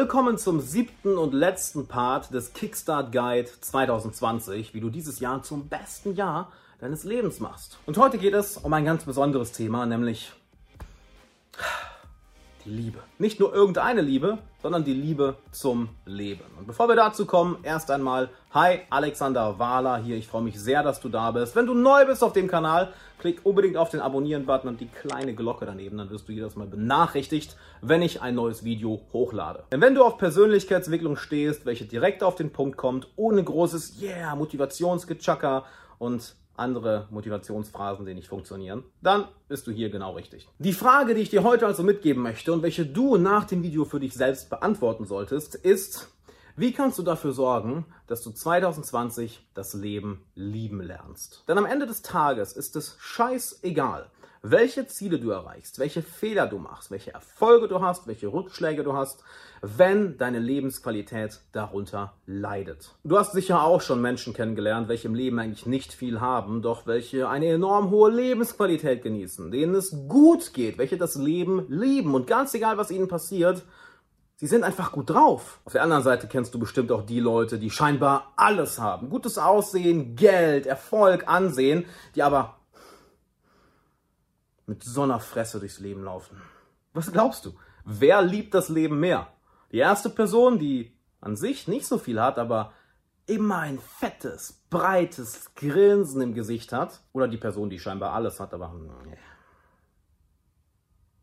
Willkommen zum siebten und letzten Part des Kickstart Guide 2020, wie du dieses Jahr zum besten Jahr deines Lebens machst. Und heute geht es um ein ganz besonderes Thema, nämlich Liebe. Nicht nur irgendeine Liebe, sondern die Liebe zum Leben. Und bevor wir dazu kommen, erst einmal, hi, Alexander Wahler hier. Ich freue mich sehr, dass du da bist. Wenn du neu bist auf dem Kanal, klick unbedingt auf den Abonnieren-Button und die kleine Glocke daneben, dann wirst du jedes Mal benachrichtigt, wenn ich ein neues Video hochlade. Denn wenn du auf Persönlichkeitsentwicklung stehst, welche direkt auf den Punkt kommt, ohne großes Yeah, Motivationsgechacker und andere Motivationsphrasen, die nicht funktionieren, dann bist du hier genau richtig. Die Frage, die ich dir heute also mitgeben möchte und welche du nach dem Video für dich selbst beantworten solltest, ist, wie kannst du dafür sorgen, dass du 2020 das Leben lieben lernst? Denn am Ende des Tages ist es scheißegal, welche Ziele du erreichst, welche Fehler du machst, welche Erfolge du hast, welche Rückschläge du hast, wenn deine Lebensqualität darunter leidet. Du hast sicher auch schon Menschen kennengelernt, welche im Leben eigentlich nicht viel haben, doch welche eine enorm hohe Lebensqualität genießen, denen es gut geht, welche das Leben lieben und ganz egal, was ihnen passiert, Sie sind einfach gut drauf. Auf der anderen Seite kennst du bestimmt auch die Leute, die scheinbar alles haben. Gutes Aussehen, Geld, Erfolg, Ansehen, die aber mit so einer Fresse durchs Leben laufen. Was glaubst du? Wer liebt das Leben mehr? Die erste Person, die an sich nicht so viel hat, aber immer ein fettes, breites Grinsen im Gesicht hat. Oder die Person, die scheinbar alles hat, aber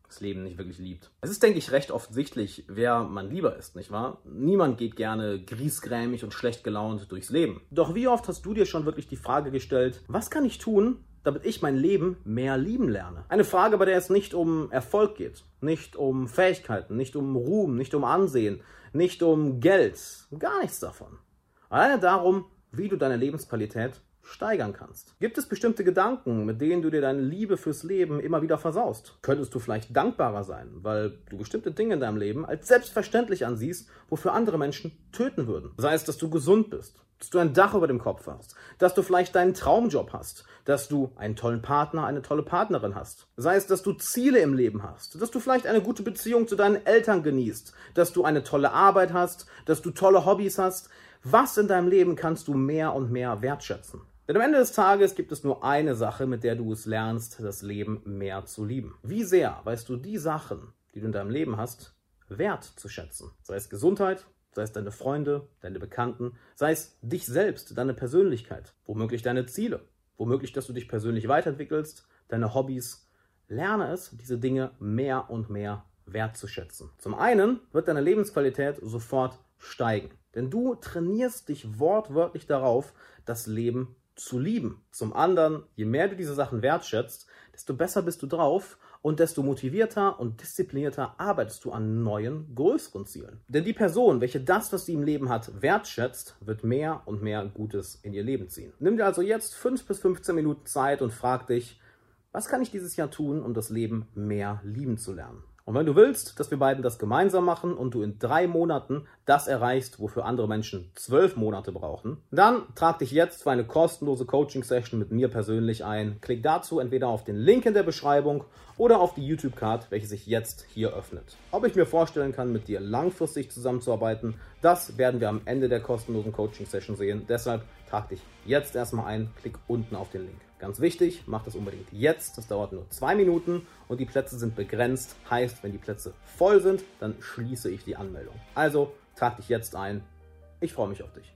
das Leben nicht wirklich liebt. Es ist, denke ich, recht offensichtlich, wer man lieber ist, nicht wahr? Niemand geht gerne griesgrämig und schlecht gelaunt durchs Leben. Doch wie oft hast du dir schon wirklich die Frage gestellt, was kann ich tun, damit ich mein Leben mehr lieben lerne. Eine Frage, bei der es nicht um Erfolg geht, nicht um Fähigkeiten, nicht um Ruhm, nicht um Ansehen, nicht um Geld, gar nichts davon. Alleine darum, wie du deine Lebensqualität steigern kannst. Gibt es bestimmte Gedanken, mit denen du dir deine Liebe fürs Leben immer wieder versaust? Könntest du vielleicht dankbarer sein, weil du bestimmte Dinge in deinem Leben als selbstverständlich ansiehst, wofür andere Menschen töten würden? Sei es, dass du gesund bist, dass du ein Dach über dem Kopf hast, dass du vielleicht deinen Traumjob hast, dass du einen tollen Partner, eine tolle Partnerin hast. Sei es, dass du Ziele im Leben hast, dass du vielleicht eine gute Beziehung zu deinen Eltern genießt, dass du eine tolle Arbeit hast, dass du tolle Hobbys hast. Was in deinem Leben kannst du mehr und mehr wertschätzen? Denn am Ende des Tages gibt es nur eine Sache, mit der du es lernst, das Leben mehr zu lieben. Wie sehr weißt du die Sachen, die du in deinem Leben hast, wert zu schätzen? Sei es Gesundheit, sei es deine Freunde, deine Bekannten, sei es dich selbst, deine Persönlichkeit, womöglich deine Ziele, womöglich, dass du dich persönlich weiterentwickelst, deine Hobbys. Lerne es, diese Dinge mehr und mehr wertzuschätzen. Zum einen wird deine Lebensqualität sofort steigen, denn du trainierst dich wortwörtlich darauf, das Leben zu lieben. Zum anderen, je mehr du diese Sachen wertschätzt, desto besser bist du drauf und desto motivierter und disziplinierter arbeitest du an neuen, größeren Zielen. Denn die Person, welche das, was sie im Leben hat, wertschätzt, wird mehr und mehr Gutes in ihr Leben ziehen. Nimm dir also jetzt 5 bis 15 Minuten Zeit und frag dich, was kann ich dieses Jahr tun, um das Leben mehr lieben zu lernen? Und wenn du willst, dass wir beiden das gemeinsam machen und du in drei Monaten das erreichst, wofür andere Menschen zwölf Monate brauchen, dann trag dich jetzt für eine kostenlose Coaching-Session mit mir persönlich ein. Klick dazu entweder auf den Link in der Beschreibung oder auf die YouTube-Card, welche sich jetzt hier öffnet. Ob ich mir vorstellen kann, mit dir langfristig zusammenzuarbeiten, das werden wir am Ende der kostenlosen Coaching-Session sehen. Deshalb trag dich jetzt erstmal ein, klick unten auf den Link. Ganz wichtig, mach das unbedingt jetzt. Das dauert nur zwei Minuten und die Plätze sind begrenzt. Heißt, wenn die Plätze voll sind, dann schließe ich die Anmeldung. Also trag dich jetzt ein. Ich freue mich auf dich.